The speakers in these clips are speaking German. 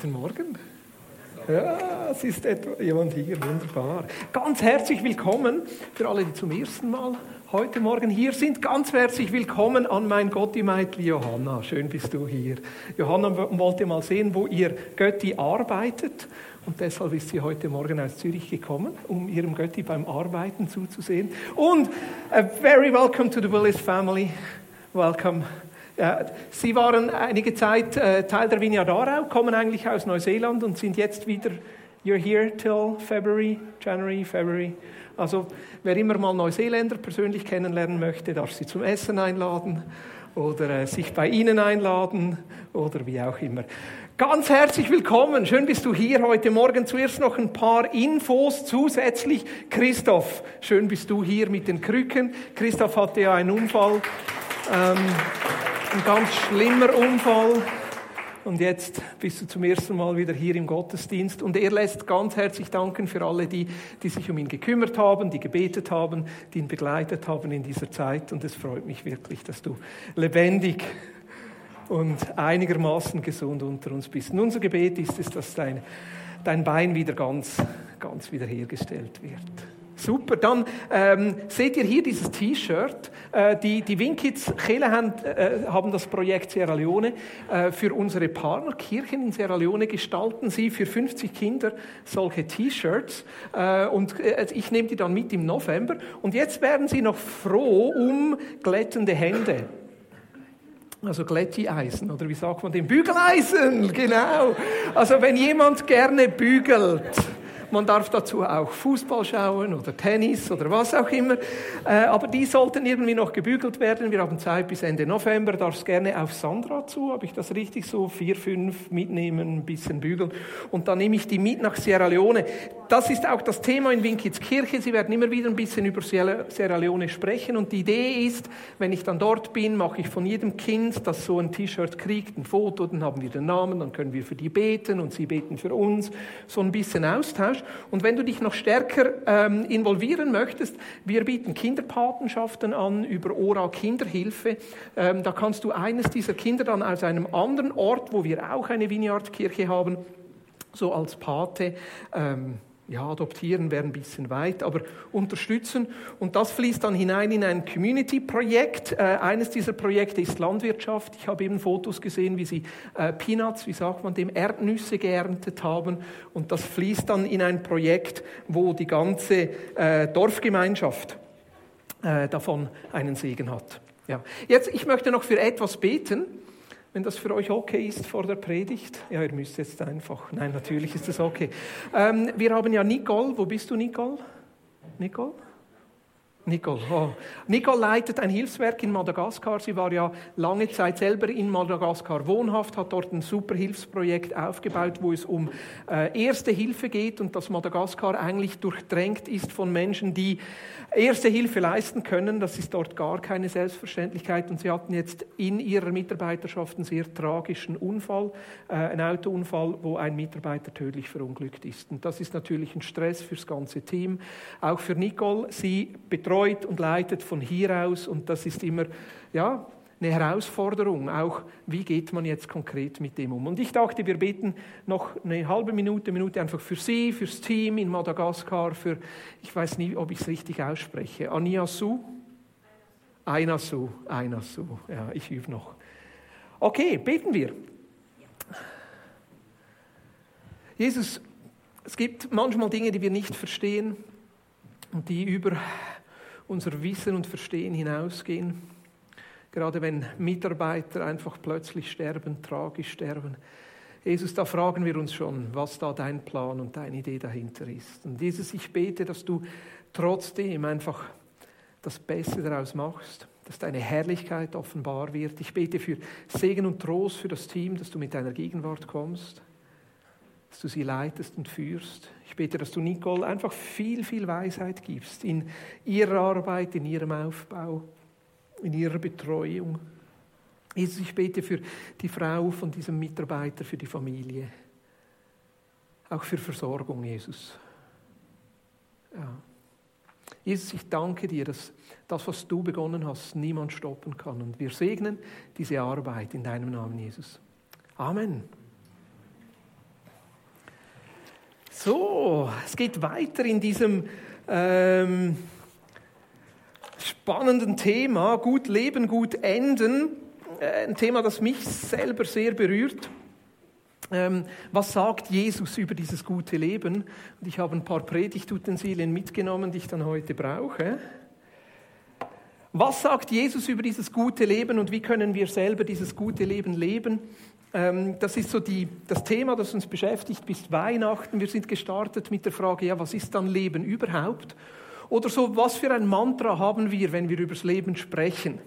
Guten Morgen. Ja, es ist etwa jemand hier, wunderbar. Ganz herzlich willkommen für alle, die zum ersten Mal heute Morgen hier sind. Ganz herzlich willkommen an mein Gotti-Meitli Johanna. Schön bist du hier. Johanna wollte mal sehen, wo ihr Götti arbeitet. Und deshalb ist sie heute Morgen aus Zürich gekommen, um ihrem Götti beim Arbeiten zuzusehen. Und a very welcome to the Willis family. Welcome. Sie waren einige Zeit äh, Teil der Vineyard Aarau, kommen eigentlich aus Neuseeland und sind jetzt wieder, you're here till February, January, February. Also wer immer mal Neuseeländer persönlich kennenlernen möchte, darf sie zum Essen einladen oder äh, sich bei Ihnen einladen oder wie auch immer. Ganz herzlich willkommen. Schön bist du hier heute Morgen. Zuerst noch ein paar Infos zusätzlich. Christoph, schön bist du hier mit den Krücken. Christoph hatte ja einen Unfall. Ähm, ein ganz schlimmer Unfall. Und jetzt bist du zum ersten Mal wieder hier im Gottesdienst. Und er lässt ganz herzlich danken für alle, die, die sich um ihn gekümmert haben, die gebetet haben, die ihn begleitet haben in dieser Zeit. Und es freut mich wirklich, dass du lebendig und einigermaßen gesund unter uns bist. Und unser Gebet ist es, dass dein, dein Bein wieder ganz, ganz wiederhergestellt wird. Super, dann ähm, seht ihr hier dieses T-Shirt. Äh, die die Winkids Chele haben, äh, haben das Projekt Sierra Leone äh, für unsere Partnerkirchen in Sierra Leone gestalten sie für 50 Kinder solche T-Shirts äh, und äh, ich nehme die dann mit im November und jetzt werden sie noch froh um glättende Hände. Also Glätti-Eisen, oder wie sagt man dem? Bügeleisen, genau. Also wenn jemand gerne bügelt, man darf dazu auch Fußball schauen oder Tennis oder was auch immer. Äh, aber die sollten irgendwie noch gebügelt werden. Wir haben Zeit bis Ende November. Darfst gerne auf Sandra zu. Habe ich das richtig so? Vier, fünf mitnehmen, ein bisschen bügeln. Und dann nehme ich die mit nach Sierra Leone. Das ist auch das Thema in Winkits Kirche. Sie werden immer wieder ein bisschen über Sierra Leone sprechen. Und die Idee ist, wenn ich dann dort bin, mache ich von jedem Kind, das so ein T-Shirt kriegt, ein Foto, dann haben wir den Namen, dann können wir für die beten und sie beten für uns. So ein bisschen Austausch. Und wenn du dich noch stärker ähm, involvieren möchtest, wir bieten Kinderpatenschaften an über Ora Kinderhilfe. Ähm, da kannst du eines dieser Kinder dann aus einem anderen Ort, wo wir auch eine Vineyard-Kirche haben, so als Pate ähm, ja, adoptieren wäre ein bisschen weit, aber unterstützen. Und das fließt dann hinein in ein Community-Projekt. Äh, eines dieser Projekte ist Landwirtschaft. Ich habe eben Fotos gesehen, wie sie äh, Peanuts, wie sagt man dem, Erdnüsse geerntet haben. Und das fließt dann in ein Projekt, wo die ganze äh, Dorfgemeinschaft äh, davon einen Segen hat. Ja. Jetzt, ich möchte noch für etwas beten. Wenn das für euch okay ist vor der Predigt. Ja, ihr müsst jetzt einfach. Nein, natürlich ist das okay. Ähm, wir haben ja Nicole. Wo bist du, Nicole? Nicole? Nicole. Oh. Nicole leitet ein Hilfswerk in Madagaskar. Sie war ja lange Zeit selber in Madagaskar wohnhaft, hat dort ein super Hilfsprojekt aufgebaut, wo es um äh, erste Hilfe geht und dass Madagaskar eigentlich durchdrängt ist von Menschen, die erste Hilfe leisten können. Das ist dort gar keine Selbstverständlichkeit. Und sie hatten jetzt in ihrer Mitarbeiterschaft einen sehr tragischen Unfall, äh, einen Autounfall, wo ein Mitarbeiter tödlich verunglückt ist. Und das ist natürlich ein Stress fürs ganze Team, auch für Nicole. Sie betreut betreut und leitet von hier aus und das ist immer ja, eine Herausforderung, auch wie geht man jetzt konkret mit dem um. Und ich dachte, wir beten noch eine halbe Minute, Minute einfach für Sie, fürs Team in Madagaskar, für, ich weiß nie, ob ich es richtig ausspreche, Aniasu? Einasu, Einasu, ja, ich übe noch. Okay, beten wir. Jesus, es gibt manchmal Dinge, die wir nicht verstehen und die über unser Wissen und Verstehen hinausgehen. Gerade wenn Mitarbeiter einfach plötzlich sterben, tragisch sterben. Jesus, da fragen wir uns schon, was da dein Plan und deine Idee dahinter ist. Und Jesus, ich bete, dass du trotzdem einfach das Beste daraus machst, dass deine Herrlichkeit offenbar wird. Ich bete für Segen und Trost für das Team, dass du mit deiner Gegenwart kommst dass du sie leitest und führst. Ich bete, dass du Nicole einfach viel, viel Weisheit gibst in ihrer Arbeit, in ihrem Aufbau, in ihrer Betreuung. Jesus, ich bete für die Frau von diesem Mitarbeiter, für die Familie. Auch für Versorgung, Jesus. Ja. Jesus, ich danke dir, dass das, was du begonnen hast, niemand stoppen kann. Und wir segnen diese Arbeit in deinem Namen, Jesus. Amen. So, es geht weiter in diesem ähm, spannenden Thema, gut leben, gut enden. Äh, ein Thema, das mich selber sehr berührt. Ähm, was sagt Jesus über dieses gute Leben? Und ich habe ein paar Predigtutensilien mitgenommen, die ich dann heute brauche. Was sagt Jesus über dieses gute Leben und wie können wir selber dieses gute Leben leben? Ähm, das ist so die, das Thema, das uns beschäftigt bis Weihnachten. Wir sind gestartet mit der Frage, ja, was ist dann Leben überhaupt? Oder so, was für ein Mantra haben wir, wenn wir über das Leben sprechen?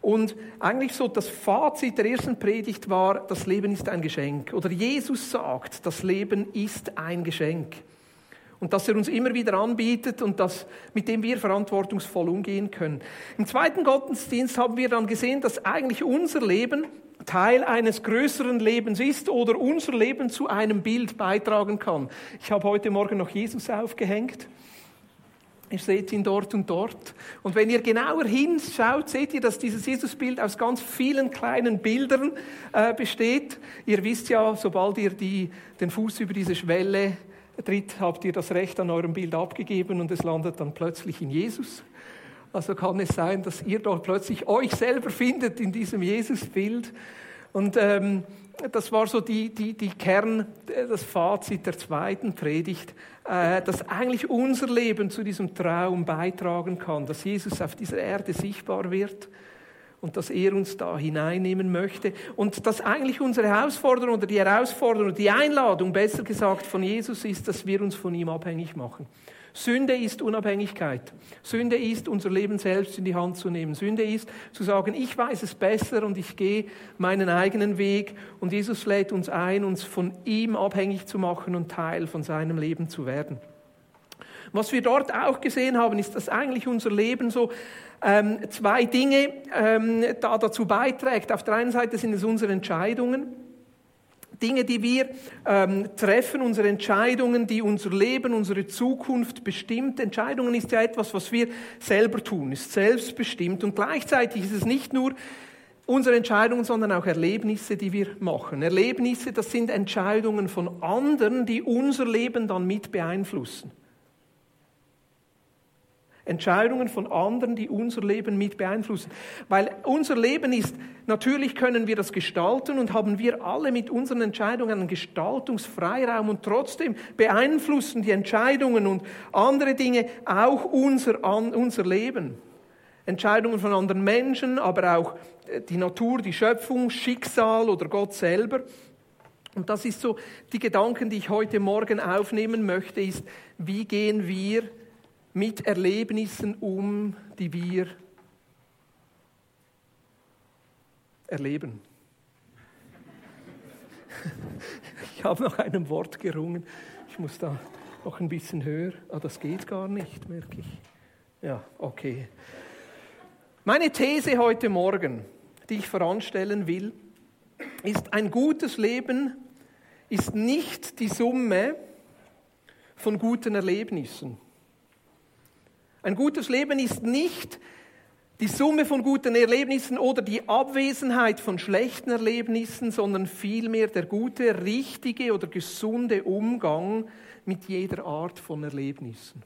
Und eigentlich so das Fazit der ersten Predigt war, das Leben ist ein Geschenk. Oder Jesus sagt, das Leben ist ein Geschenk. Und dass er uns immer wieder anbietet und das, mit dem wir verantwortungsvoll umgehen können. Im zweiten Gottesdienst haben wir dann gesehen, dass eigentlich unser Leben Teil eines größeren Lebens ist oder unser Leben zu einem Bild beitragen kann. Ich habe heute Morgen noch Jesus aufgehängt. Ihr seht ihn dort und dort. Und wenn ihr genauer hinschaut, seht ihr, dass dieses Jesusbild aus ganz vielen kleinen Bildern äh, besteht. Ihr wisst ja, sobald ihr die, den Fuß über diese Schwelle tritt, habt ihr das Recht an eurem Bild abgegeben und es landet dann plötzlich in Jesus. Also kann es sein, dass ihr dort plötzlich euch selber findet in diesem Jesusbild. Und ähm, das war so die, die, die Kern, das Fazit der zweiten Predigt, äh, dass eigentlich unser Leben zu diesem Traum beitragen kann, dass Jesus auf dieser Erde sichtbar wird und dass er uns da hineinnehmen möchte und dass eigentlich unsere Herausforderung oder die Herausforderung, die Einladung, besser gesagt, von Jesus ist, dass wir uns von ihm abhängig machen. Sünde ist Unabhängigkeit. Sünde ist, unser Leben selbst in die Hand zu nehmen. Sünde ist, zu sagen, ich weiß es besser und ich gehe meinen eigenen Weg. Und Jesus lädt uns ein, uns von ihm abhängig zu machen und Teil von seinem Leben zu werden. Was wir dort auch gesehen haben, ist, dass eigentlich unser Leben so ähm, zwei Dinge ähm, da dazu beiträgt. Auf der einen Seite sind es unsere Entscheidungen. Dinge, die wir ähm, treffen, unsere Entscheidungen, die unser Leben, unsere Zukunft bestimmt. Entscheidungen ist ja etwas, was wir selber tun, ist selbstbestimmt. Und gleichzeitig ist es nicht nur unsere Entscheidungen, sondern auch Erlebnisse, die wir machen. Erlebnisse, das sind Entscheidungen von anderen, die unser Leben dann mit beeinflussen. Entscheidungen von anderen, die unser Leben mit beeinflussen. Weil unser Leben ist, natürlich können wir das gestalten und haben wir alle mit unseren Entscheidungen einen Gestaltungsfreiraum und trotzdem beeinflussen die Entscheidungen und andere Dinge auch unser, unser Leben. Entscheidungen von anderen Menschen, aber auch äh, die Natur, die Schöpfung, Schicksal oder Gott selber. Und das ist so die Gedanken, die ich heute Morgen aufnehmen möchte, ist, wie gehen wir mit Erlebnissen um, die wir erleben. Ich habe nach einem Wort gerungen. Ich muss da noch ein bisschen höher. Ah, das geht gar nicht, merke ich. Ja, okay. Meine These heute Morgen, die ich voranstellen will, ist, ein gutes Leben ist nicht die Summe von guten Erlebnissen. Ein gutes Leben ist nicht die Summe von guten Erlebnissen oder die Abwesenheit von schlechten Erlebnissen, sondern vielmehr der gute, richtige oder gesunde Umgang mit jeder Art von Erlebnissen.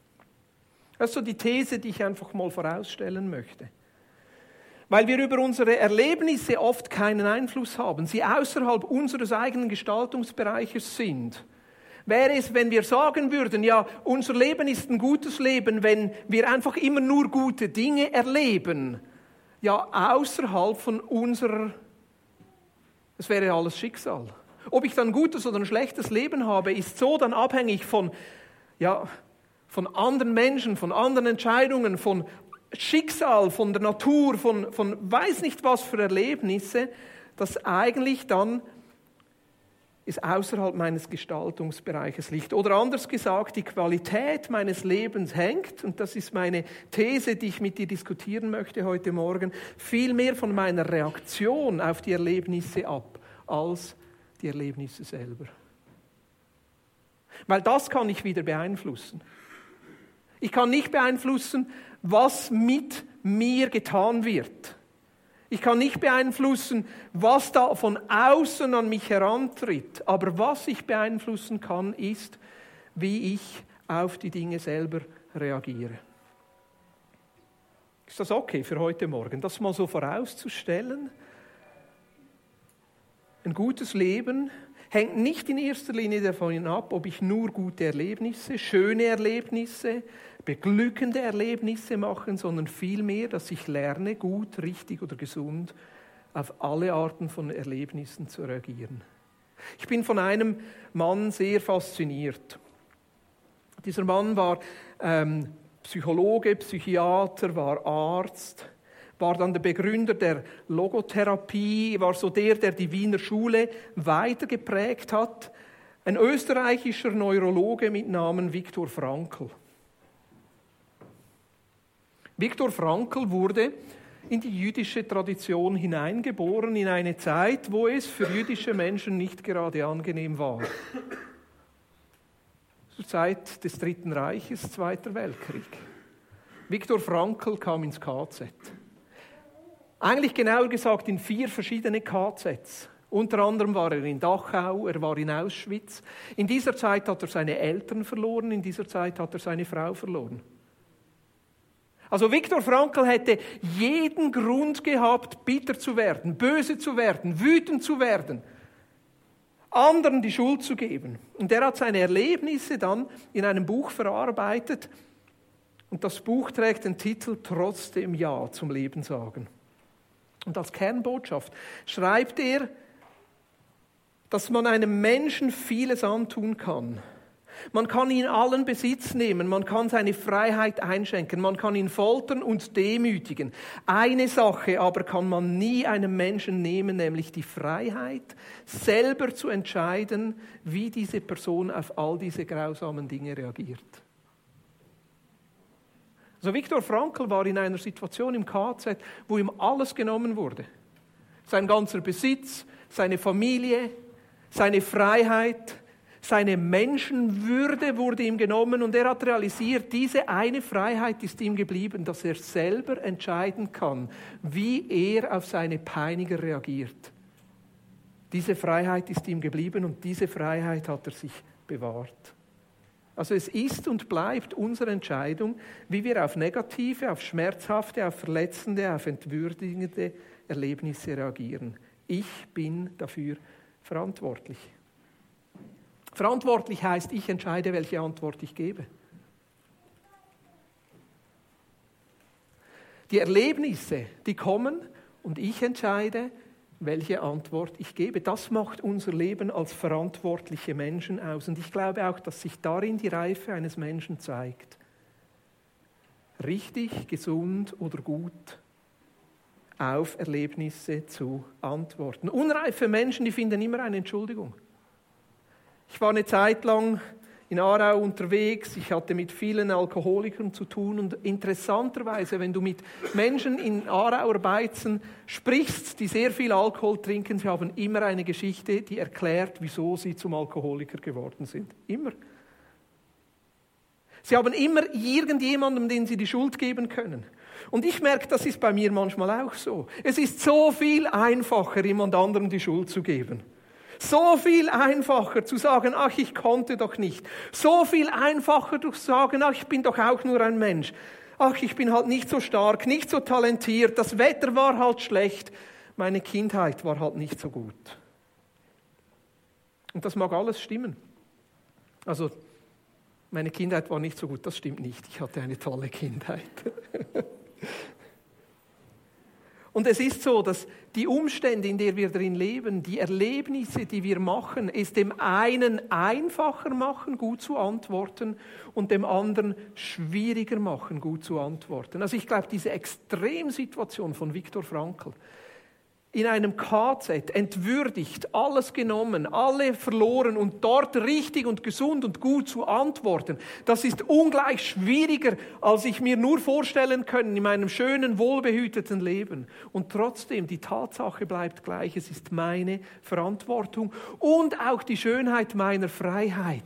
Das ist so die These, die ich einfach mal vorausstellen möchte. Weil wir über unsere Erlebnisse oft keinen Einfluss haben, sie außerhalb unseres eigenen Gestaltungsbereiches sind wäre es, wenn wir sagen würden, ja, unser Leben ist ein gutes Leben, wenn wir einfach immer nur gute Dinge erleben. Ja, außerhalb von unserer, es wäre alles Schicksal. Ob ich dann ein gutes oder ein schlechtes Leben habe, ist so dann abhängig von, ja, von anderen Menschen, von anderen Entscheidungen, von Schicksal, von der Natur, von, von weiß nicht was für Erlebnisse, dass eigentlich dann ist außerhalb meines Gestaltungsbereiches liegt. Oder anders gesagt, die Qualität meines Lebens hängt, und das ist meine These, die ich mit dir diskutieren möchte heute Morgen, viel mehr von meiner Reaktion auf die Erlebnisse ab, als die Erlebnisse selber. Weil das kann ich wieder beeinflussen. Ich kann nicht beeinflussen, was mit mir getan wird. Ich kann nicht beeinflussen, was da von außen an mich herantritt. Aber was ich beeinflussen kann, ist, wie ich auf die Dinge selber reagiere. Ist das okay für heute Morgen, das mal so vorauszustellen? Ein gutes Leben hängt nicht in erster Linie davon ab, ob ich nur gute Erlebnisse, schöne Erlebnisse, beglückende Erlebnisse mache, sondern vielmehr, dass ich lerne, gut, richtig oder gesund auf alle Arten von Erlebnissen zu reagieren. Ich bin von einem Mann sehr fasziniert. Dieser Mann war ähm, Psychologe, Psychiater, war Arzt, war dann der Begründer der Logotherapie, war so der, der die Wiener Schule weitergeprägt hat. Ein österreichischer Neurologe mit Namen Viktor Frankl. Viktor Frankl wurde in die jüdische Tradition hineingeboren, in eine Zeit, wo es für jüdische Menschen nicht gerade angenehm war. Zur Zeit des Dritten Reiches, Zweiter Weltkrieg. Viktor Frankl kam ins KZ. Eigentlich genauer gesagt in vier verschiedene KZs. Unter anderem war er in Dachau, er war in Auschwitz. In dieser Zeit hat er seine Eltern verloren, in dieser Zeit hat er seine Frau verloren. Also Viktor Frankl hätte jeden Grund gehabt, bitter zu werden, böse zu werden, wütend zu werden, anderen die Schuld zu geben. Und er hat seine Erlebnisse dann in einem Buch verarbeitet. Und das Buch trägt den Titel Trotzdem Ja zum Leben sagen. Und als Kernbotschaft schreibt er, dass man einem Menschen vieles antun kann. Man kann ihn allen Besitz nehmen, man kann seine Freiheit einschränken, man kann ihn foltern und demütigen. Eine Sache aber kann man nie einem Menschen nehmen, nämlich die Freiheit, selber zu entscheiden, wie diese Person auf all diese grausamen Dinge reagiert. Also Viktor Frankl war in einer Situation im KZ, wo ihm alles genommen wurde. Sein ganzer Besitz, seine Familie, seine Freiheit, seine Menschenwürde wurde ihm genommen und er hat realisiert, diese eine Freiheit ist ihm geblieben, dass er selber entscheiden kann, wie er auf seine Peiniger reagiert. Diese Freiheit ist ihm geblieben und diese Freiheit hat er sich bewahrt. Also es ist und bleibt unsere Entscheidung, wie wir auf negative, auf schmerzhafte, auf verletzende, auf entwürdigende Erlebnisse reagieren. Ich bin dafür verantwortlich. Verantwortlich heißt, ich entscheide, welche Antwort ich gebe. Die Erlebnisse, die kommen und ich entscheide, welche Antwort ich gebe. Das macht unser Leben als verantwortliche Menschen aus. Und ich glaube auch, dass sich darin die Reife eines Menschen zeigt. Richtig, gesund oder gut auf Erlebnisse zu antworten. Unreife Menschen, die finden immer eine Entschuldigung. Ich war eine Zeit lang in Aarau unterwegs. Ich hatte mit vielen Alkoholikern zu tun und interessanterweise, wenn du mit Menschen in Aarauer Beizen sprichst, die sehr viel Alkohol trinken, sie haben immer eine Geschichte, die erklärt, wieso sie zum Alkoholiker geworden sind. Immer. Sie haben immer irgendjemandem, den sie die Schuld geben können. Und ich merke, das ist bei mir manchmal auch so. Es ist so viel einfacher, jemand anderem die Schuld zu geben. So viel einfacher zu sagen, ach, ich konnte doch nicht. So viel einfacher zu sagen, ach, ich bin doch auch nur ein Mensch. Ach, ich bin halt nicht so stark, nicht so talentiert. Das Wetter war halt schlecht. Meine Kindheit war halt nicht so gut. Und das mag alles stimmen. Also, meine Kindheit war nicht so gut, das stimmt nicht. Ich hatte eine tolle Kindheit. Und es ist so, dass die Umstände, in denen wir drin leben, die Erlebnisse, die wir machen, es dem einen einfacher machen, gut zu antworten und dem anderen schwieriger machen, gut zu antworten. Also ich glaube, diese Extremsituation von Viktor Frankl, in einem KZ, entwürdigt, alles genommen, alle verloren und dort richtig und gesund und gut zu antworten, das ist ungleich schwieriger, als ich mir nur vorstellen können in meinem schönen, wohlbehüteten Leben. Und trotzdem, die Tatsache bleibt gleich, es ist meine Verantwortung und auch die Schönheit meiner Freiheit,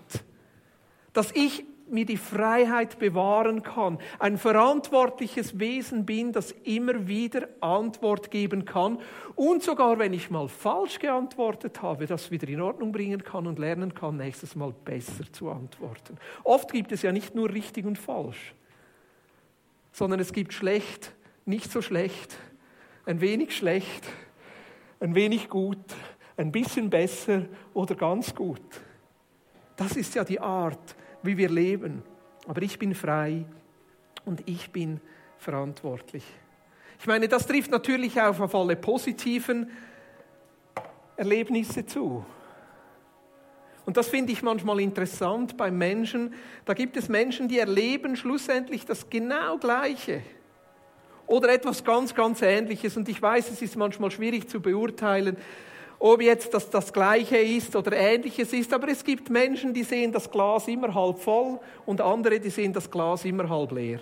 dass ich mir die Freiheit bewahren kann, ein verantwortliches Wesen bin, das immer wieder Antwort geben kann und sogar, wenn ich mal falsch geantwortet habe, das wieder in Ordnung bringen kann und lernen kann, nächstes Mal besser zu antworten. Oft gibt es ja nicht nur richtig und falsch, sondern es gibt schlecht, nicht so schlecht, ein wenig schlecht, ein wenig gut, ein bisschen besser oder ganz gut. Das ist ja die Art, wie wir leben. Aber ich bin frei und ich bin verantwortlich. Ich meine, das trifft natürlich auch auf alle positiven Erlebnisse zu. Und das finde ich manchmal interessant bei Menschen. Da gibt es Menschen, die erleben schlussendlich das genau Gleiche oder etwas ganz, ganz Ähnliches. Und ich weiß, es ist manchmal schwierig zu beurteilen, ob jetzt das das Gleiche ist oder Ähnliches ist. Aber es gibt Menschen, die sehen das Glas immer halb voll und andere, die sehen das Glas immer halb leer.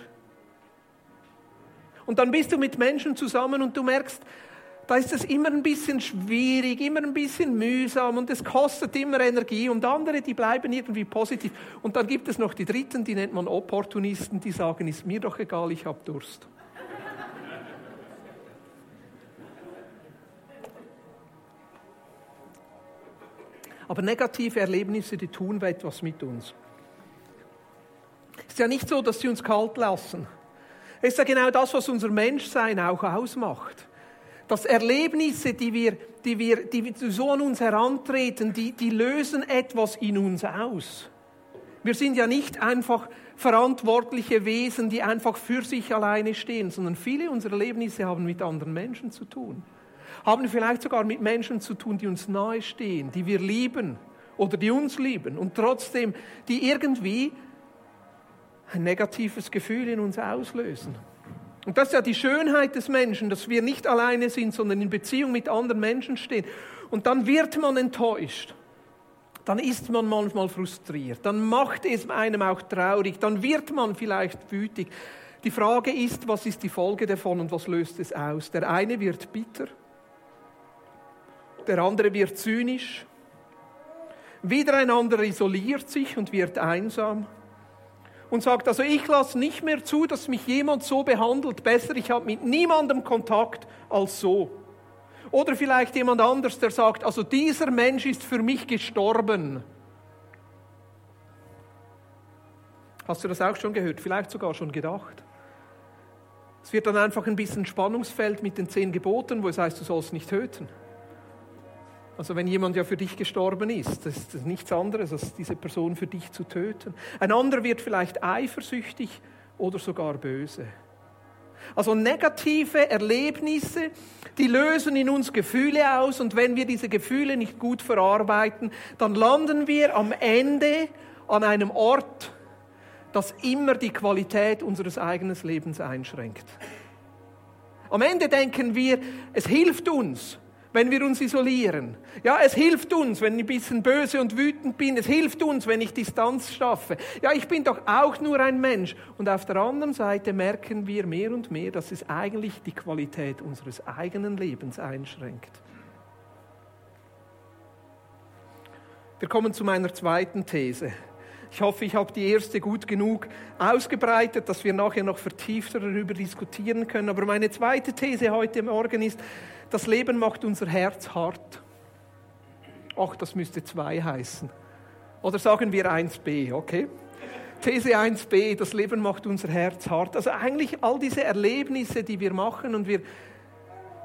Und dann bist du mit Menschen zusammen und du merkst, da ist es immer ein bisschen schwierig, immer ein bisschen mühsam und es kostet immer Energie und andere, die bleiben irgendwie positiv. Und dann gibt es noch die Dritten, die nennt man Opportunisten, die sagen, ist mir doch egal, ich habe Durst. Aber negative Erlebnisse, die tun etwas mit uns. Es ist ja nicht so, dass sie uns kalt lassen. Es ist ja genau das, was unser Menschsein auch ausmacht. Dass Erlebnisse, die, wir, die, wir, die so an uns herantreten, die, die lösen etwas in uns aus. Wir sind ja nicht einfach verantwortliche Wesen, die einfach für sich alleine stehen, sondern viele unserer Erlebnisse haben mit anderen Menschen zu tun haben vielleicht sogar mit Menschen zu tun, die uns nahestehen, die wir lieben oder die uns lieben und trotzdem, die irgendwie ein negatives Gefühl in uns auslösen. Und das ist ja die Schönheit des Menschen, dass wir nicht alleine sind, sondern in Beziehung mit anderen Menschen stehen. Und dann wird man enttäuscht. Dann ist man manchmal frustriert. Dann macht es einem auch traurig. Dann wird man vielleicht wütig. Die Frage ist, was ist die Folge davon und was löst es aus? Der eine wird bitter der andere wird zynisch, wieder ein anderer isoliert sich und wird einsam und sagt, also ich lasse nicht mehr zu, dass mich jemand so behandelt, besser, ich habe mit niemandem Kontakt als so. Oder vielleicht jemand anders, der sagt, also dieser Mensch ist für mich gestorben. Hast du das auch schon gehört? Vielleicht sogar schon gedacht? Es wird dann einfach ein bisschen Spannungsfeld mit den zehn Geboten, wo es heißt, du sollst nicht töten. Also wenn jemand ja für dich gestorben ist, das ist nichts anderes, als diese Person für dich zu töten. Ein anderer wird vielleicht eifersüchtig oder sogar böse. Also negative Erlebnisse, die lösen in uns Gefühle aus und wenn wir diese Gefühle nicht gut verarbeiten, dann landen wir am Ende an einem Ort, das immer die Qualität unseres eigenen Lebens einschränkt. Am Ende denken wir, es hilft uns, wenn wir uns isolieren. Ja, es hilft uns, wenn ich ein bisschen böse und wütend bin. Es hilft uns, wenn ich Distanz schaffe. Ja, ich bin doch auch nur ein Mensch. Und auf der anderen Seite merken wir mehr und mehr, dass es eigentlich die Qualität unseres eigenen Lebens einschränkt. Wir kommen zu meiner zweiten These. Ich hoffe, ich habe die erste gut genug ausgebreitet, dass wir nachher noch vertiefter darüber diskutieren können. Aber meine zweite These heute Morgen ist, das Leben macht unser Herz hart. Ach, das müsste zwei heißen. Oder sagen wir 1b, okay? These 1b, das Leben macht unser Herz hart. Also eigentlich all diese Erlebnisse, die wir machen und wir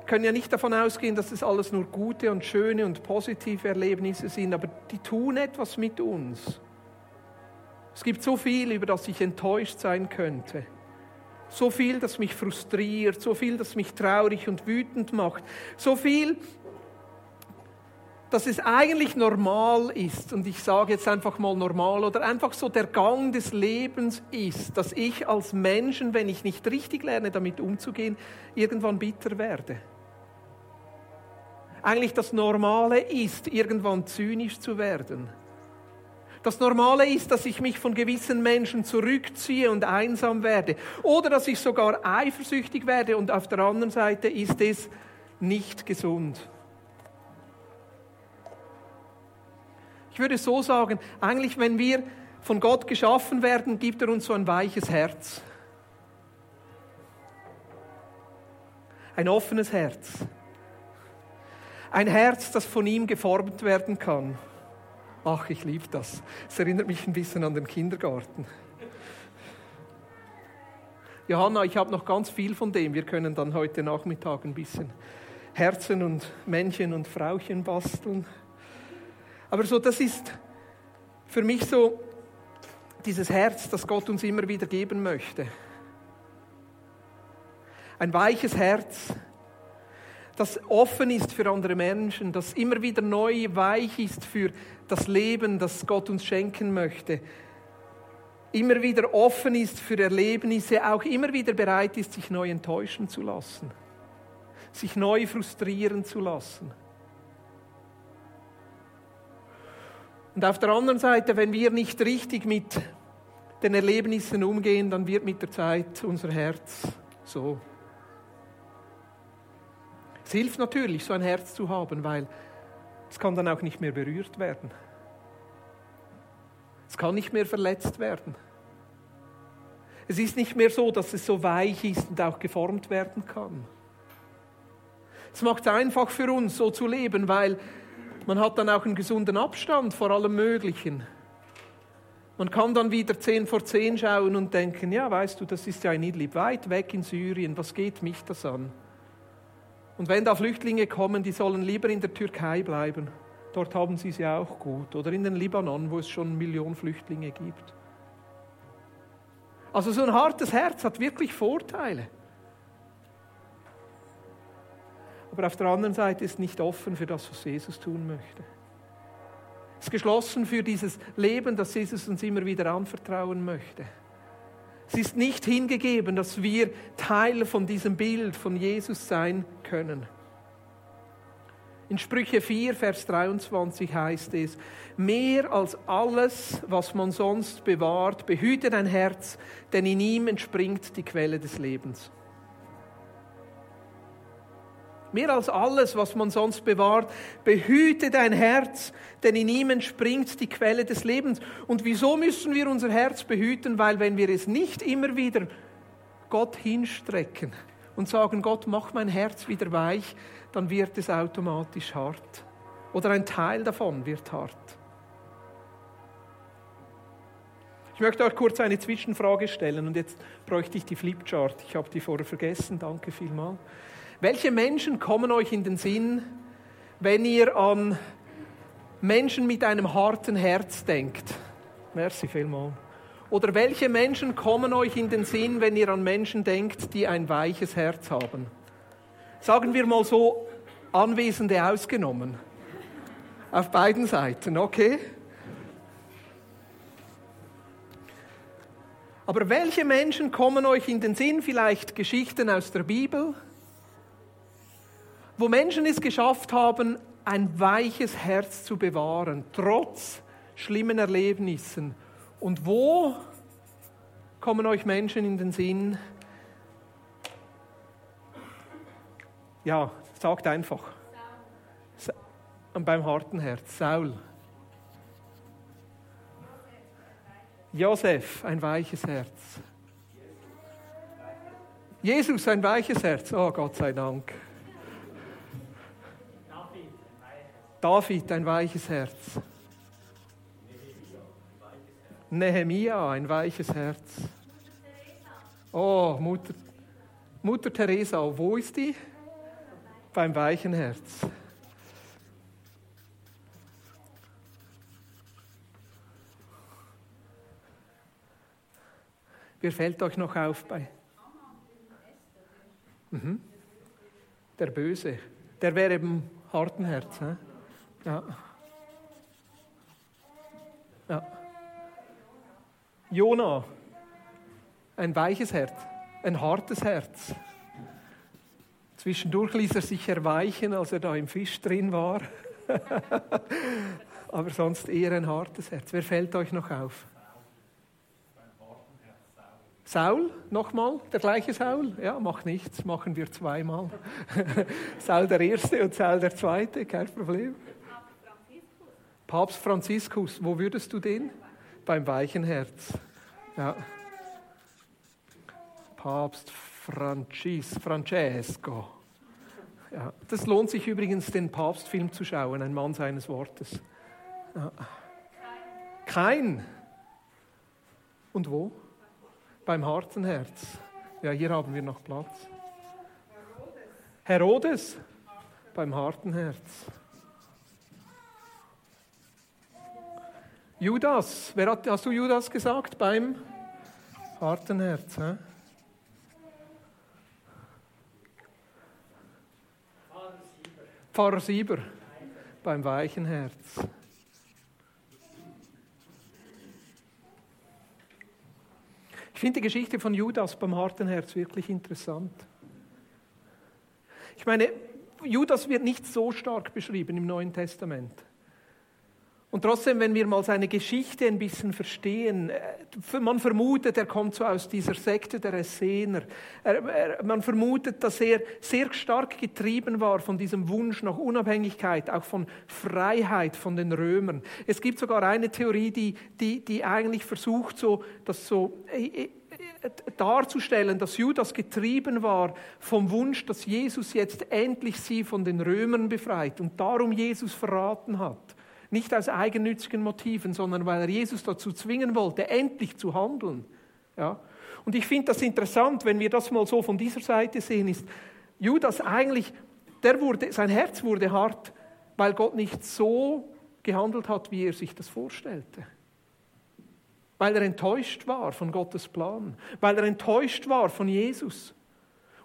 können ja nicht davon ausgehen, dass das alles nur gute und schöne und positive Erlebnisse sind, aber die tun etwas mit uns. Es gibt so viel, über das ich enttäuscht sein könnte. So viel, das mich frustriert, so viel, das mich traurig und wütend macht. So viel, dass es eigentlich normal ist, und ich sage jetzt einfach mal normal, oder einfach so der Gang des Lebens ist, dass ich als Menschen, wenn ich nicht richtig lerne, damit umzugehen, irgendwann bitter werde. Eigentlich das Normale ist, irgendwann zynisch zu werden das Normale ist, dass ich mich von gewissen Menschen zurückziehe und einsam werde. Oder dass ich sogar eifersüchtig werde. Und auf der anderen Seite ist es nicht gesund. Ich würde so sagen, eigentlich wenn wir von Gott geschaffen werden, gibt er uns so ein weiches Herz. Ein offenes Herz. Ein Herz, das von ihm geformt werden kann. Ach, ich liebe das. Es erinnert mich ein bisschen an den Kindergarten. Johanna, ich habe noch ganz viel von dem. Wir können dann heute Nachmittag ein bisschen Herzen und Männchen und Frauchen basteln. Aber so, das ist für mich so dieses Herz, das Gott uns immer wieder geben möchte. Ein weiches Herz, das offen ist für andere Menschen, das immer wieder neu weich ist für das Leben, das Gott uns schenken möchte. Immer wieder offen ist für Erlebnisse, auch immer wieder bereit ist, sich neu enttäuschen zu lassen, sich neu frustrieren zu lassen. Und auf der anderen Seite, wenn wir nicht richtig mit den Erlebnissen umgehen, dann wird mit der Zeit unser Herz so. Es hilft natürlich, so ein Herz zu haben, weil es kann dann auch nicht mehr berührt werden. Es kann nicht mehr verletzt werden. Es ist nicht mehr so, dass es so weich ist und auch geformt werden kann. Es macht es einfach für uns, so zu leben, weil man hat dann auch einen gesunden Abstand vor allem Möglichen. Man kann dann wieder zehn vor zehn schauen und denken, ja, weißt du, das ist ja ein Idlib, weit weg in Syrien, was geht mich das an? Und wenn da Flüchtlinge kommen, die sollen lieber in der Türkei bleiben. Dort haben sie es ja auch gut. Oder in den Libanon, wo es schon Millionen Flüchtlinge gibt. Also so ein hartes Herz hat wirklich Vorteile. aber auf der anderen Seite ist nicht offen für das, was Jesus tun möchte. Es ist geschlossen für dieses Leben, das Jesus uns immer wieder anvertrauen möchte. Es ist nicht hingegeben, dass wir Teil von diesem Bild von Jesus sein können. In Sprüche 4, Vers 23 heißt es, mehr als alles, was man sonst bewahrt, behüte dein Herz, denn in ihm entspringt die Quelle des Lebens. Mehr als alles, was man sonst bewahrt, behüte dein Herz, denn in ihm entspringt die Quelle des Lebens. Und wieso müssen wir unser Herz behüten? Weil wenn wir es nicht immer wieder Gott hinstrecken und sagen, Gott, mach mein Herz wieder weich, dann wird es automatisch hart. Oder ein Teil davon wird hart. Ich möchte euch kurz eine Zwischenfrage stellen und jetzt bräuchte ich die Flipchart. Ich habe die vorher vergessen. Danke vielmals. Welche Menschen kommen euch in den Sinn, wenn ihr an Menschen mit einem harten Herz denkt? Merci vielmals. Oder welche Menschen kommen euch in den Sinn, wenn ihr an Menschen denkt, die ein weiches Herz haben? Sagen wir mal so, Anwesende ausgenommen. Auf beiden Seiten, okay? Aber welche Menschen kommen euch in den Sinn? Vielleicht Geschichten aus der Bibel, wo Menschen es geschafft haben, ein weiches Herz zu bewahren, trotz schlimmen Erlebnissen. Und wo kommen euch Menschen in den Sinn? Ja, sagt einfach. Und beim harten Herz, Saul. Josef, ein weiches Herz. Jesus, ein weiches Herz. Oh Gott sei Dank. David, ein weiches Herz. Nehemia, ein weiches Herz. Oh, Mutter, Mutter Teresa, wo ist die? Beim weichen Herz. Wer fällt euch noch auf bei? Mhm. Der Böse. Der wäre im harten Herz. He? Ja. Ja. Jona, ein weiches Herz, ein hartes Herz. Zwischendurch ließ er sich erweichen, als er da im Fisch drin war. Aber sonst eher ein hartes Herz. Wer fällt euch noch auf? Saul, nochmal, der gleiche Saul? Ja, macht nichts, machen wir zweimal. Saul der Erste und Saul der Zweite, kein Problem. Papst Franziskus, wo würdest du den? beim weichen Herz. Ja. Papst Francis, Francesco. Ja, das lohnt sich übrigens, den Papstfilm zu schauen, ein Mann seines Wortes. Ja. Kein. Und wo? Beim harten Herz. Ja, hier haben wir noch Platz. Herodes. Herodes. Beim harten Herz. Judas. Wer hat, hast du Judas gesagt? Beim harten Herz. Hä? Pfarrer Sieber. Beim weichen Herz. Ich finde die Geschichte von Judas beim harten Herz wirklich interessant. Ich meine, Judas wird nicht so stark beschrieben im Neuen Testament. Und trotzdem, wenn wir mal seine Geschichte ein bisschen verstehen, äh, man vermutet, er kommt so aus dieser Sekte der Essener. man vermutet, dass er sehr stark getrieben war von diesem Wunsch nach Unabhängigkeit, auch von Freiheit von den Römern. Es gibt sogar eine Theorie, die, die, die eigentlich versucht, so, das so äh, äh, darzustellen, dass Judas getrieben war vom Wunsch, dass Jesus jetzt endlich sie von den Römern befreit und darum Jesus verraten hat. Nicht aus eigennützigen Motiven, sondern weil er Jesus dazu zwingen wollte, endlich zu handeln. Ja? Und ich finde das interessant, wenn wir das mal so von dieser Seite sehen, ist Judas eigentlich, der wurde, sein Herz wurde hart, weil Gott nicht so gehandelt hat, wie er sich das vorstellte. Weil er enttäuscht war von Gottes Plan, weil er enttäuscht war von Jesus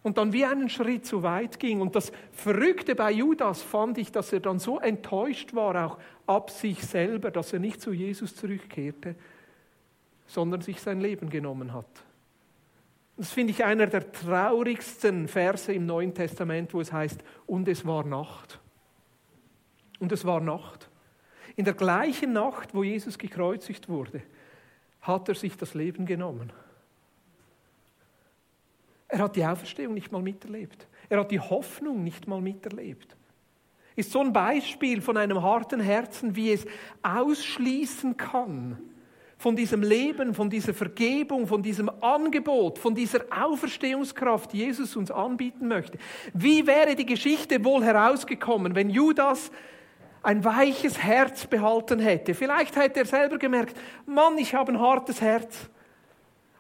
und dann wie einen Schritt zu weit ging. Und das Verrückte bei Judas fand ich, dass er dann so enttäuscht war, auch ab sich selber, dass er nicht zu Jesus zurückkehrte, sondern sich sein Leben genommen hat. Das finde ich einer der traurigsten Verse im Neuen Testament, wo es heißt, und es war Nacht. Und es war Nacht. In der gleichen Nacht, wo Jesus gekreuzigt wurde, hat er sich das Leben genommen. Er hat die Auferstehung nicht mal miterlebt. Er hat die Hoffnung nicht mal miterlebt. Ist so ein Beispiel von einem harten Herzen, wie es ausschließen kann von diesem Leben, von dieser Vergebung, von diesem Angebot, von dieser Auferstehungskraft, die Jesus uns anbieten möchte. Wie wäre die Geschichte wohl herausgekommen, wenn Judas ein weiches Herz behalten hätte? Vielleicht hätte er selber gemerkt, Mann, ich habe ein hartes Herz.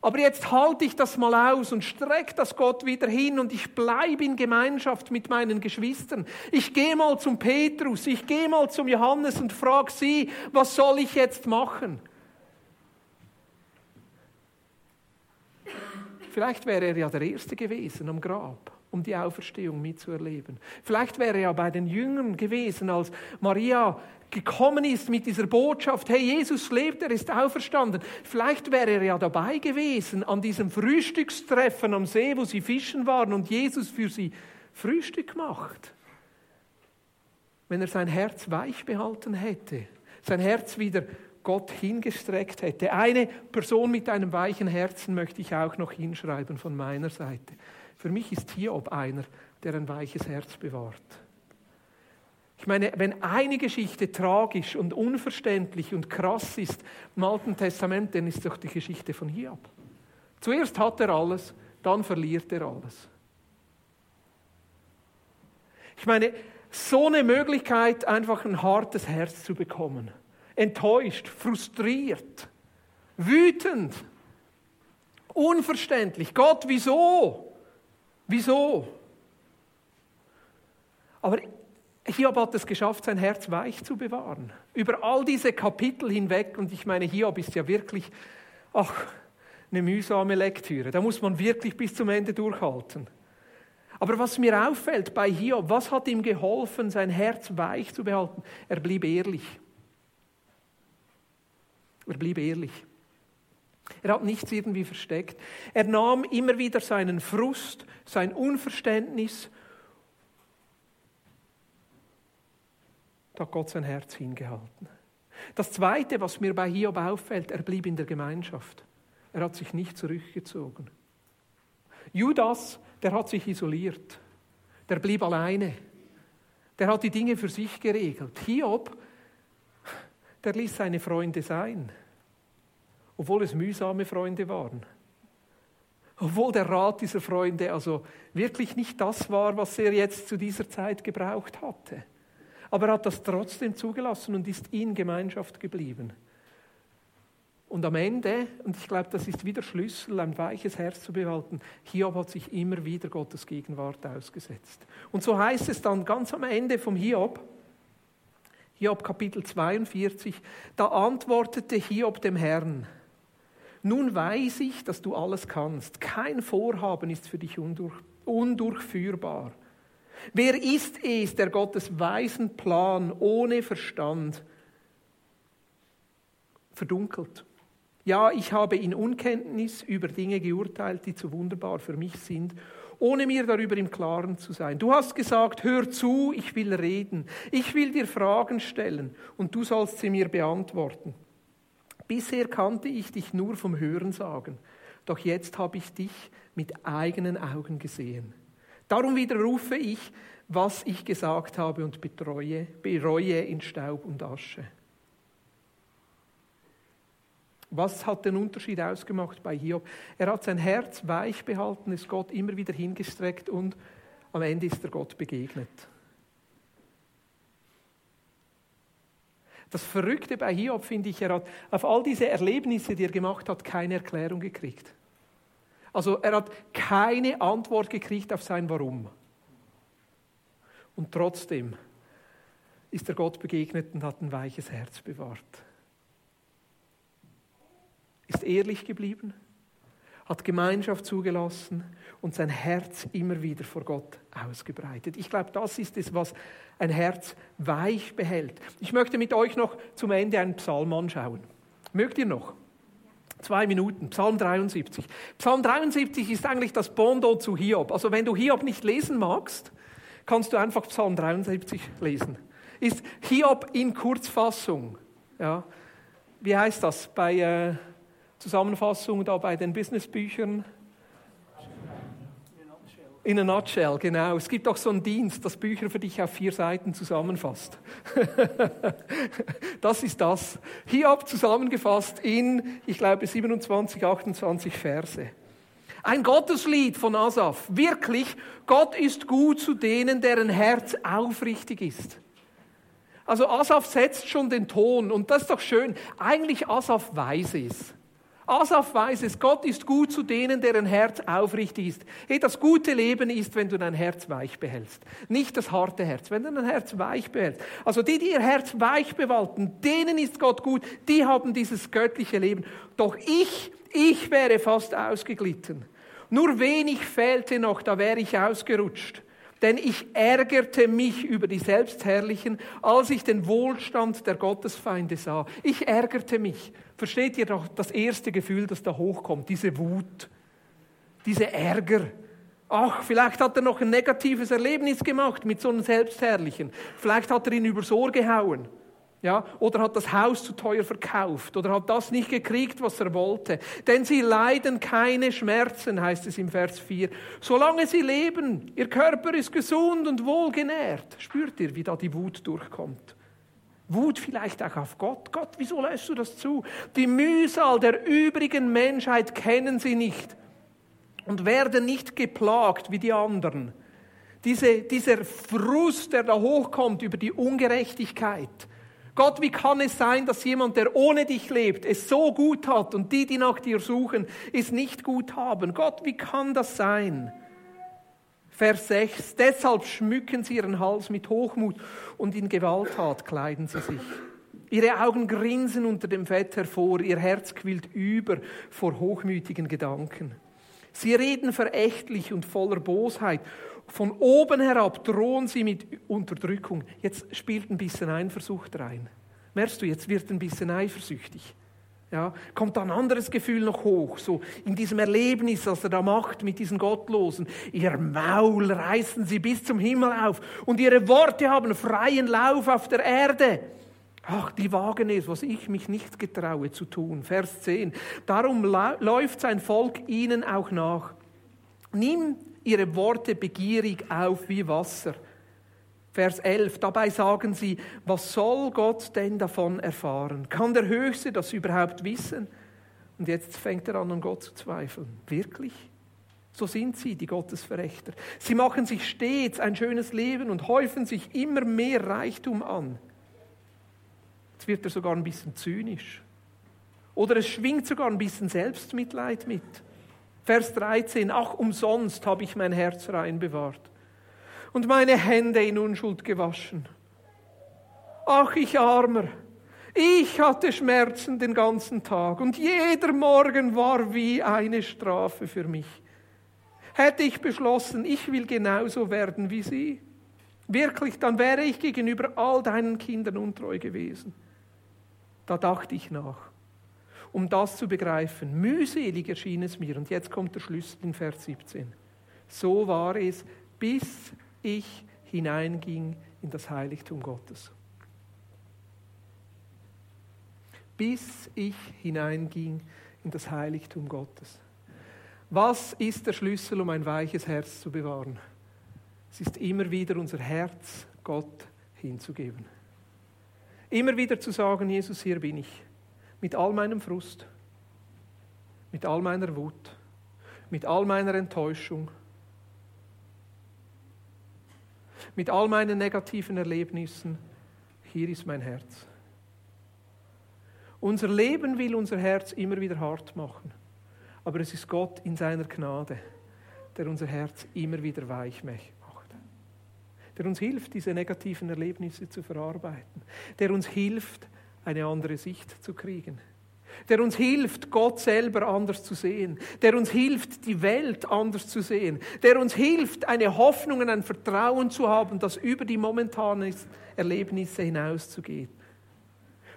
Aber jetzt halte ich das mal aus und strecke das Gott wieder hin und ich bleibe in Gemeinschaft mit meinen Geschwistern. Ich gehe mal zum Petrus, ich gehe mal zum Johannes und frage sie, was soll ich jetzt machen? Vielleicht wäre er ja der Erste gewesen am Grab, um die Auferstehung mitzuerleben. Vielleicht wäre er ja bei den Jüngern gewesen, als Maria gekommen ist mit dieser Botschaft, hey, Jesus lebt, er ist auferstanden. Vielleicht wäre er ja dabei gewesen an diesem Frühstückstreffen am See, wo sie fischen waren und Jesus für sie Frühstück macht. Wenn er sein Herz weich behalten hätte, sein Herz wieder Gott hingestreckt hätte. Eine Person mit einem weichen Herzen möchte ich auch noch hinschreiben von meiner Seite. Für mich ist Hiob einer, der ein weiches Herz bewahrt. Ich meine, wenn eine Geschichte tragisch und unverständlich und krass ist im Alten Testament, dann ist doch die Geschichte von Hiob. Zuerst hat er alles, dann verliert er alles. Ich meine, so eine Möglichkeit, einfach ein hartes Herz zu bekommen. Enttäuscht, frustriert, wütend, unverständlich. Gott, wieso? Wieso? Aber Hiob hat es geschafft, sein Herz weich zu bewahren. Über all diese Kapitel hinweg. Und ich meine, Hiob ist ja wirklich, ach, eine mühsame Lektüre. Da muss man wirklich bis zum Ende durchhalten. Aber was mir auffällt bei Hiob, was hat ihm geholfen, sein Herz weich zu behalten? Er blieb ehrlich. Er blieb ehrlich. Er hat nichts irgendwie versteckt. Er nahm immer wieder seinen Frust, sein Unverständnis da hat Gott sein Herz hingehalten. Das Zweite, was mir bei Hiob auffällt, er blieb in der Gemeinschaft. Er hat sich nicht zurückgezogen. Judas, der hat sich isoliert. Der blieb alleine. Der hat die Dinge für sich geregelt. Hiob, der ließ seine Freunde sein. Obwohl es mühsame Freunde waren. Obwohl der Rat dieser Freunde also wirklich nicht das war, was er jetzt zu dieser Zeit gebraucht hatte. Aber er hat das trotzdem zugelassen und ist in Gemeinschaft geblieben. Und am Ende, und ich glaube, das ist wieder Schlüssel, ein weiches Herz zu behalten, Hiob hat sich immer wieder Gottes Gegenwart ausgesetzt. Und so heißt es dann ganz am Ende vom Hiob, Hiob Kapitel 42, da antwortete Hiob dem Herrn, nun weiß ich, dass du alles kannst, kein Vorhaben ist für dich undurch, undurchführbar. Wer ist es, der Gottes weisen Plan ohne Verstand verdunkelt? Ja, ich habe in Unkenntnis über Dinge geurteilt, die zu wunderbar für mich sind, ohne mir darüber im Klaren zu sein. Du hast gesagt, hör zu, ich will reden, ich will dir Fragen stellen und du sollst sie mir beantworten. Bisher kannte ich dich nur vom Hören sagen, doch jetzt habe ich dich mit eigenen Augen gesehen. Darum widerrufe ich, was ich gesagt habe und betreue, bereue in Staub und Asche. Was hat den Unterschied ausgemacht bei Hiob? Er hat sein Herz weich behalten, ist Gott immer wieder hingestreckt und am Ende ist er Gott begegnet. Das Verrückte bei Hiob finde ich, er hat auf all diese Erlebnisse, die er gemacht hat, keine Erklärung gekriegt. Also er hat keine Antwort gekriegt auf sein Warum. Und trotzdem ist er Gott begegnet und hat ein weiches Herz bewahrt ist ehrlich geblieben, hat Gemeinschaft zugelassen und sein Herz immer wieder vor Gott ausgebreitet. Ich glaube, das ist es, was ein Herz weich behält. Ich möchte mit euch noch zum Ende einen Psalm anschauen. Mögt ihr noch? Zwei Minuten, Psalm 73. Psalm 73 ist eigentlich das Bondo zu Hiob. Also wenn du Hiob nicht lesen magst, kannst du einfach Psalm 73 lesen. Ist Hiob in Kurzfassung. Ja. Wie heißt das bei... Äh, Zusammenfassung da bei den Businessbüchern? In a nutshell, genau. Es gibt auch so einen Dienst, das Bücher für dich auf vier Seiten zusammenfasst. das ist das. Hiob zusammengefasst in, ich glaube, 27, 28 Verse. Ein Gotteslied von Asaf. Wirklich, Gott ist gut zu denen, deren Herz aufrichtig ist. Also Asaf setzt schon den Ton und das ist doch schön. Eigentlich Asaf weiß es. Asaf weiß es, Gott ist gut zu denen, deren Herz aufrichtig ist. Hey, das gute Leben ist, wenn du dein Herz weich behältst. Nicht das harte Herz, wenn du dein Herz weich behältst. Also die, die ihr Herz weich bewalten, denen ist Gott gut, die haben dieses göttliche Leben. Doch ich, ich wäre fast ausgeglitten. Nur wenig fehlte noch, da wäre ich ausgerutscht denn ich ärgerte mich über die Selbstherrlichen, als ich den Wohlstand der Gottesfeinde sah. Ich ärgerte mich. Versteht ihr doch das erste Gefühl, das da hochkommt, diese Wut, diese Ärger. Ach, vielleicht hat er noch ein negatives Erlebnis gemacht mit so einem Selbstherrlichen. Vielleicht hat er ihn übers Ohr gehauen. Ja, oder hat das Haus zu teuer verkauft oder hat das nicht gekriegt, was er wollte. Denn sie leiden keine Schmerzen, heißt es im Vers 4. Solange sie leben, ihr Körper ist gesund und wohlgenährt. Spürt ihr, wie da die Wut durchkommt? Wut vielleicht auch auf Gott. Gott, wieso lässt du das zu? Die Mühsal der übrigen Menschheit kennen sie nicht und werden nicht geplagt wie die anderen. Diese, dieser Frust, der da hochkommt über die Ungerechtigkeit, Gott, wie kann es sein, dass jemand, der ohne dich lebt, es so gut hat und die, die nach dir suchen, es nicht gut haben? Gott, wie kann das sein? Vers 6. Deshalb schmücken sie ihren Hals mit Hochmut und in Gewalttat kleiden sie sich. Ihre Augen grinsen unter dem Fett hervor, ihr Herz quillt über vor hochmütigen Gedanken. Sie reden verächtlich und voller Bosheit von oben herab drohen sie mit Unterdrückung. Jetzt spielt ein bisschen Eifersucht rein. Merkst du, jetzt wird ein bisschen eifersüchtig. Ja, kommt ein anderes Gefühl noch hoch, so in diesem Erlebnis, das er da macht mit diesen Gottlosen. Ihr Maul reißen sie bis zum Himmel auf und ihre Worte haben freien Lauf auf der Erde. Ach, die wagen es, was ich mich nicht getraue zu tun. Vers 10. Darum läuft sein Volk ihnen auch nach. Nimm ihre Worte begierig auf wie Wasser. Vers 11, dabei sagen sie, was soll Gott denn davon erfahren? Kann der Höchste das überhaupt wissen? Und jetzt fängt er an, an Gott zu zweifeln. Wirklich? So sind sie, die Gottesverächter. Sie machen sich stets ein schönes Leben und häufen sich immer mehr Reichtum an. Jetzt wird er sogar ein bisschen zynisch. Oder es schwingt sogar ein bisschen Selbstmitleid mit. Vers 13, ach umsonst habe ich mein Herz rein bewahrt und meine Hände in Unschuld gewaschen. Ach, ich armer, ich hatte Schmerzen den ganzen Tag und jeder Morgen war wie eine Strafe für mich. Hätte ich beschlossen, ich will genauso werden wie sie, wirklich, dann wäre ich gegenüber all deinen Kindern untreu gewesen. Da dachte ich nach, um das zu begreifen. Mühselig erschien es mir. Und jetzt kommt der Schlüssel in Vers 17. So war es, bis ich hineinging in das Heiligtum Gottes. Bis ich hineinging in das Heiligtum Gottes. Was ist der Schlüssel, um ein weiches Herz zu bewahren? Es ist immer wieder unser Herz Gott hinzugeben. Immer wieder zu sagen, Jesus, hier bin ich. Mit all meinem Frust, mit all meiner Wut, mit all meiner Enttäuschung, mit all meinen negativen Erlebnissen, hier ist mein Herz. Unser Leben will unser Herz immer wieder hart machen, aber es ist Gott in seiner Gnade, der unser Herz immer wieder weich macht der uns hilft, diese negativen Erlebnisse zu verarbeiten, der uns hilft, eine andere Sicht zu kriegen, der uns hilft, Gott selber anders zu sehen, der uns hilft, die Welt anders zu sehen, der uns hilft, eine Hoffnung und ein Vertrauen zu haben, das über die momentanen Erlebnisse hinauszugeht.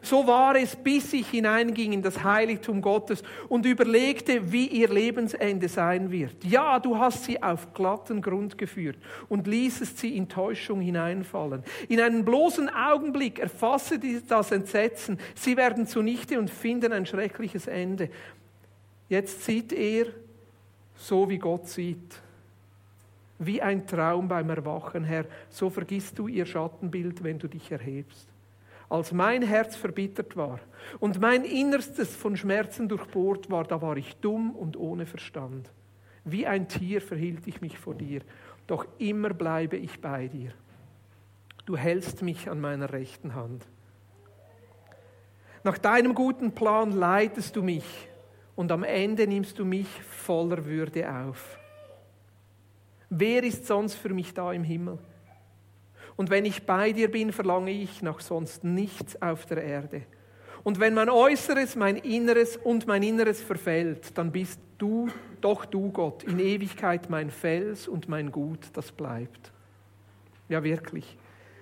So war es, bis ich hineinging in das Heiligtum Gottes und überlegte, wie ihr Lebensende sein wird. Ja, du hast sie auf glatten Grund geführt und ließest sie in Täuschung hineinfallen. In einem bloßen Augenblick erfasse das Entsetzen. Sie werden zunichte und finden ein schreckliches Ende. Jetzt sieht er so, wie Gott sieht. Wie ein Traum beim Erwachen, Herr, so vergisst du ihr Schattenbild, wenn du dich erhebst als mein Herz verbittert war und mein Innerstes von Schmerzen durchbohrt war, da war ich dumm und ohne Verstand. Wie ein Tier verhielt ich mich vor dir, doch immer bleibe ich bei dir. Du hältst mich an meiner rechten Hand. Nach deinem guten Plan leitest du mich und am Ende nimmst du mich voller Würde auf. Wer ist sonst für mich da im Himmel? Und wenn ich bei dir bin, verlange ich nach sonst nichts auf der Erde. Und wenn mein Äußeres, mein Inneres und mein Inneres verfällt, dann bist du, doch du Gott, in Ewigkeit mein Fels und mein Gut, das bleibt. Ja, wirklich.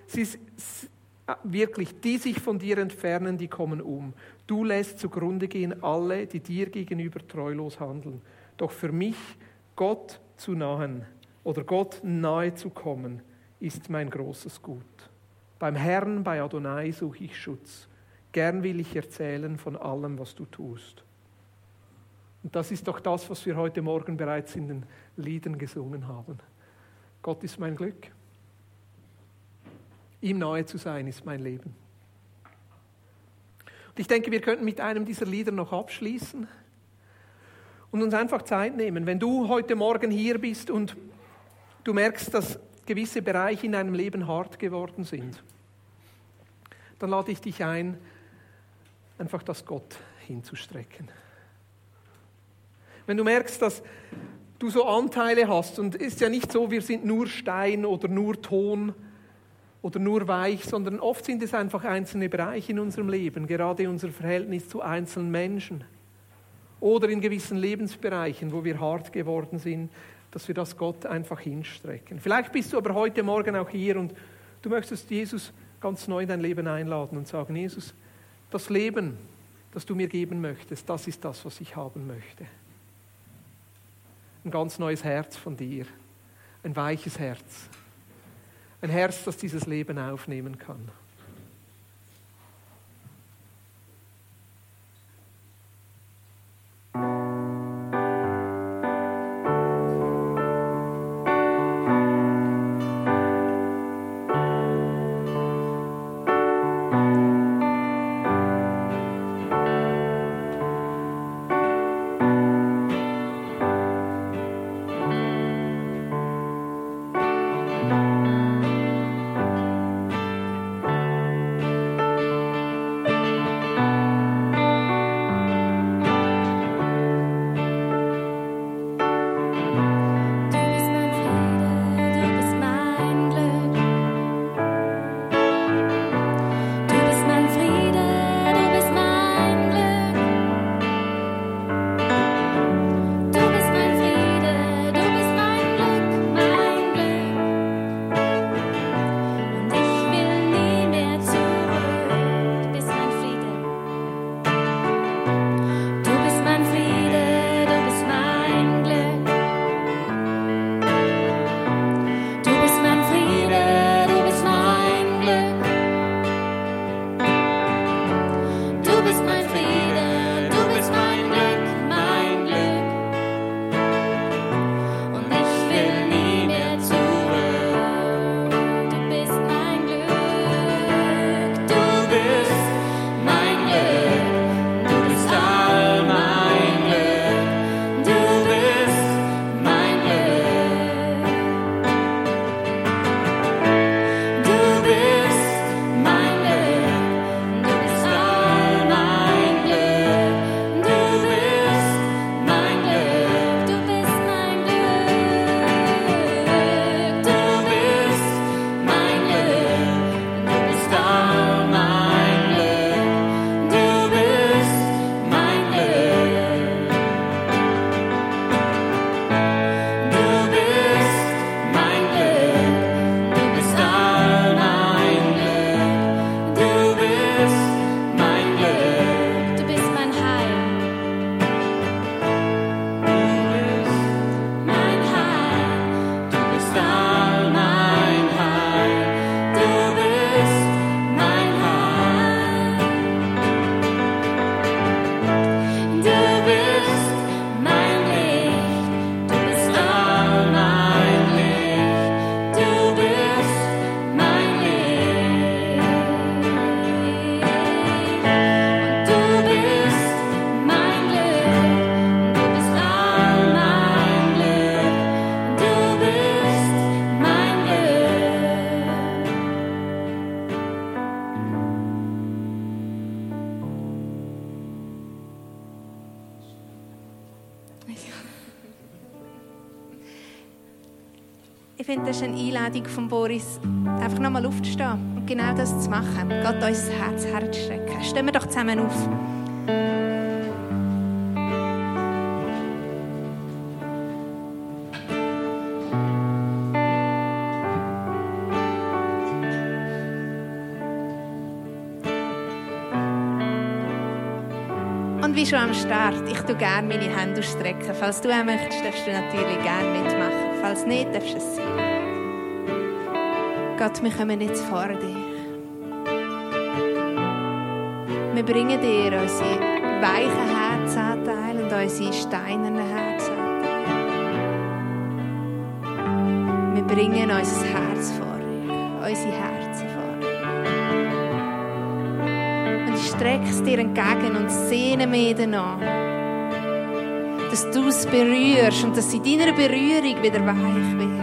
Sie ist, wirklich, die sich von dir entfernen, die kommen um. Du lässt zugrunde gehen alle, die dir gegenüber treulos handeln. Doch für mich, Gott zu nahen oder Gott nahe zu kommen, ist mein großes Gut. Beim Herrn, bei Adonai suche ich Schutz. Gern will ich erzählen von allem, was du tust. Und das ist doch das, was wir heute Morgen bereits in den Liedern gesungen haben. Gott ist mein Glück. Ihm nahe zu sein ist mein Leben. Und ich denke, wir könnten mit einem dieser Lieder noch abschließen und uns einfach Zeit nehmen. Wenn du heute Morgen hier bist und du merkst, dass gewisse Bereiche in deinem Leben hart geworden sind, dann lade ich dich ein, einfach das Gott hinzustrecken. Wenn du merkst, dass du so Anteile hast, und es ist ja nicht so, wir sind nur Stein oder nur Ton oder nur weich, sondern oft sind es einfach einzelne Bereiche in unserem Leben, gerade unser Verhältnis zu einzelnen Menschen oder in gewissen Lebensbereichen, wo wir hart geworden sind, dass wir das Gott einfach hinstrecken. Vielleicht bist du aber heute Morgen auch hier und du möchtest Jesus ganz neu in dein Leben einladen und sagen, Jesus, das Leben, das du mir geben möchtest, das ist das, was ich haben möchte. Ein ganz neues Herz von dir, ein weiches Herz, ein Herz, das dieses Leben aufnehmen kann. thank das ist eine Einladung von Boris, einfach nochmal aufzustehen und genau das zu machen. Gott uns Herz herzustrecken. Stehen wir doch zusammen auf. Und wie schon am Start, ich tue gerne meine Hände ausstrecken. Falls du auch möchtest, darfst du natürlich gerne mitmachen. Falls nicht, darfst du es sein. Gott, wir kommen jetzt vor dich. Wir bringen dir unsere weichen Herzanteile und unsere steinernen Herzanteile. Wir bringen unser Herz vor dich, unsere Herzen vor dich. Und ich strecke es dir entgegen und sehne mich danach, dass du es berührst und dass in deiner Berührung wieder weich wird.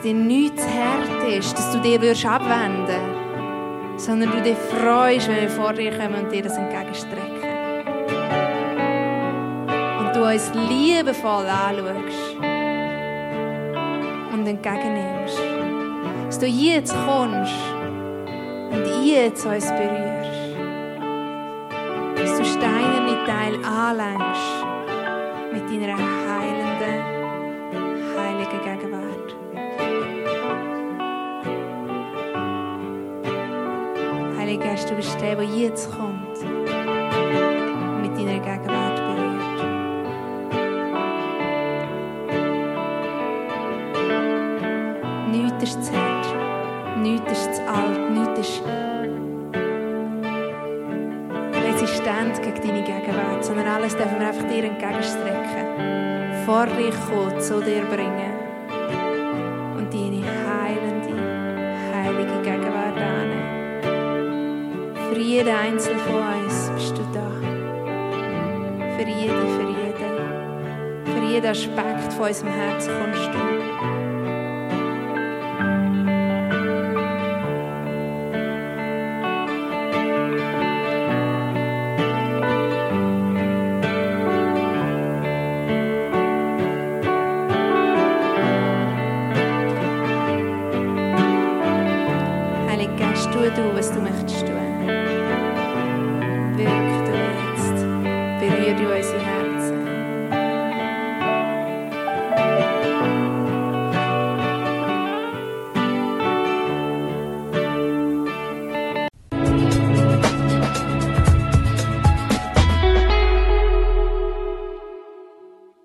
Dir nichts hart ist, dass du dir würdest abwenden sondern du dich freust, wenn wir vor dir kommen und dir das entgegenstrecken. Und du uns liebevoll anschaust und entgegennimmst. Dass du jetzt kommst und jetzt uns berührst. Dass du steinerne Teil anlenkst Heiliger Geist, du bist der, der jetzt kommt und mit deiner Gegenwart berührt. Nichts ist zu hart, nichts ist zu alt, nichts ist resistent gegen deine Gegenwart, sondern alles dürfen wir einfach dir entgegenstrecken. Vor dich kommen, zu dir bringen jeden Aspekt von unserem Herzen kommst du.